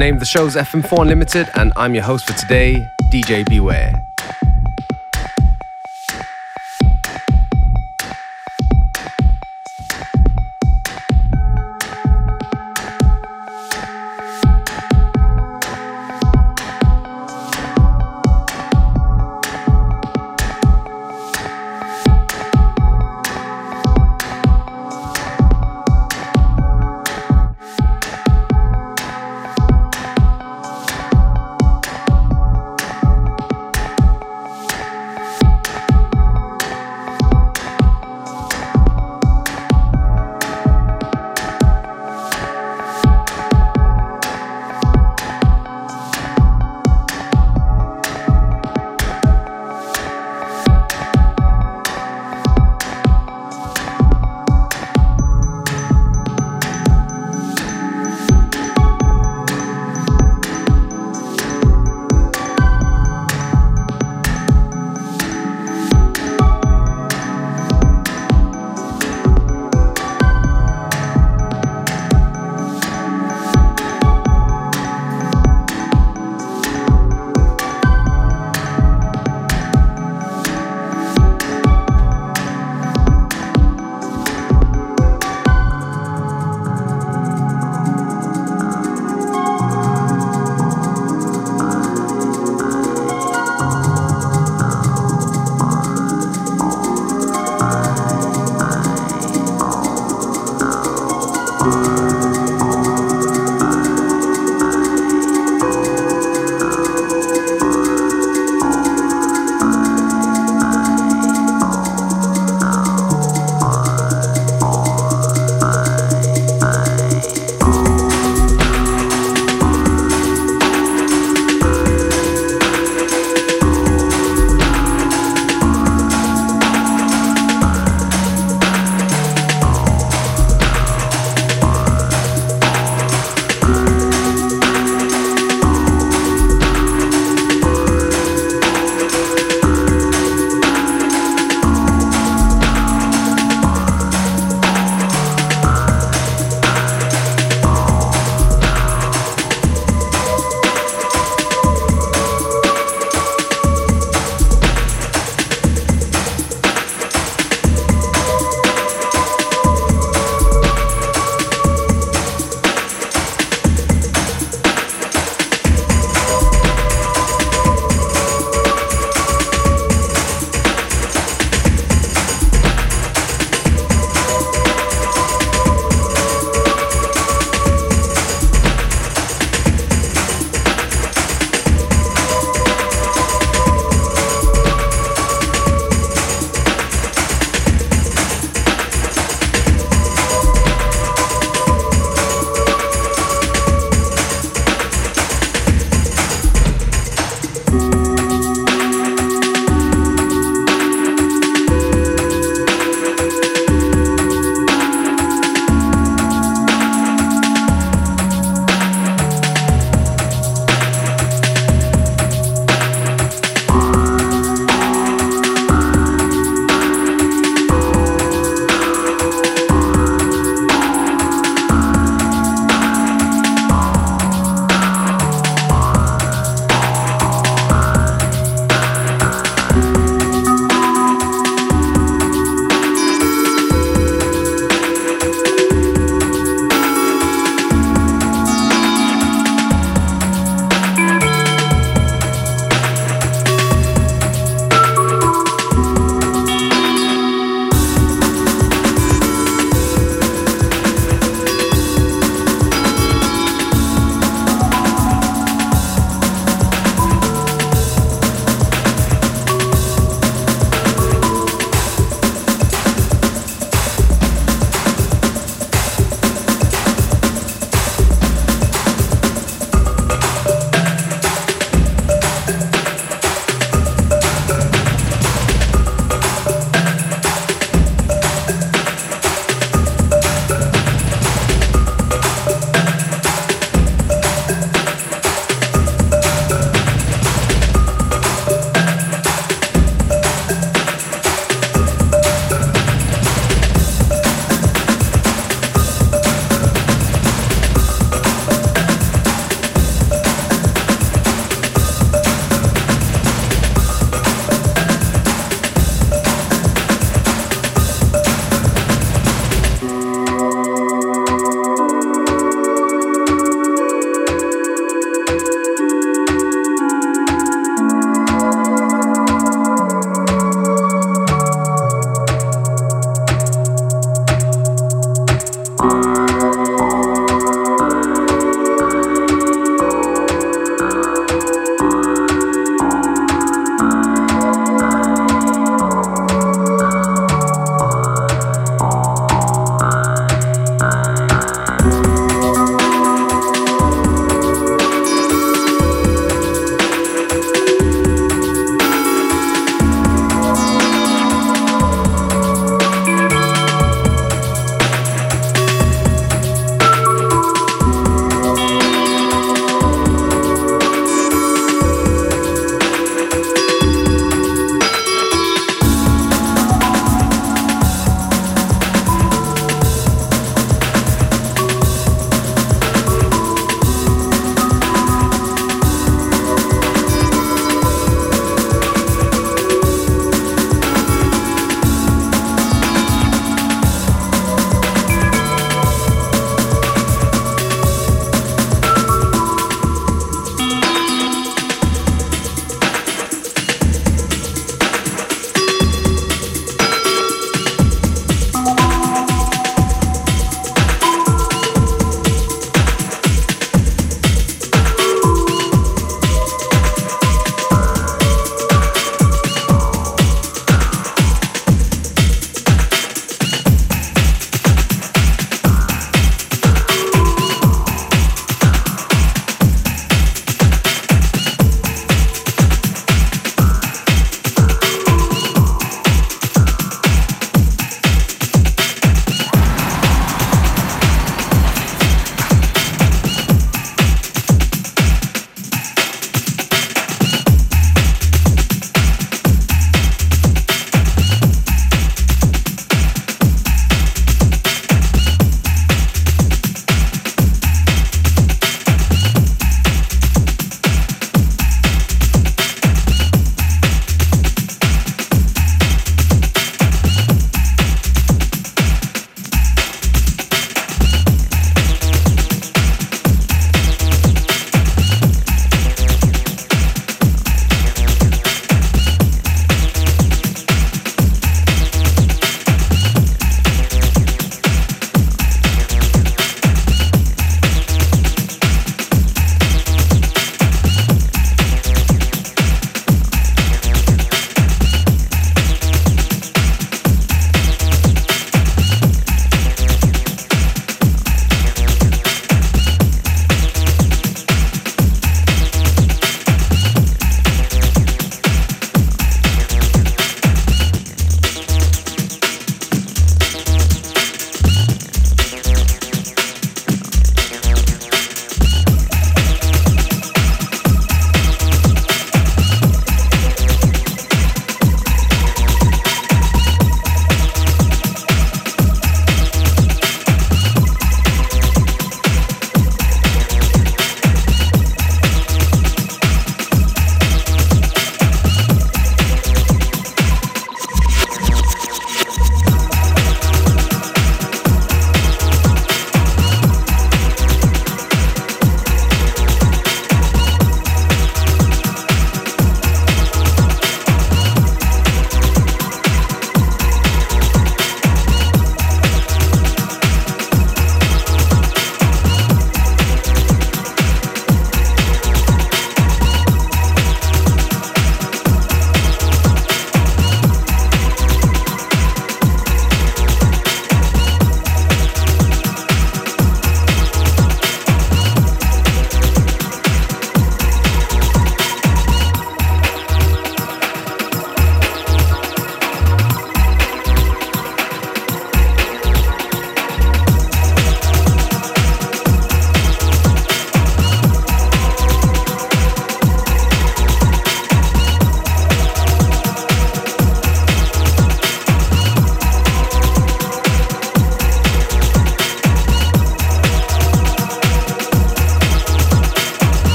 Name of the show is FM4 Unlimited, and I'm your host for today, DJ Beware.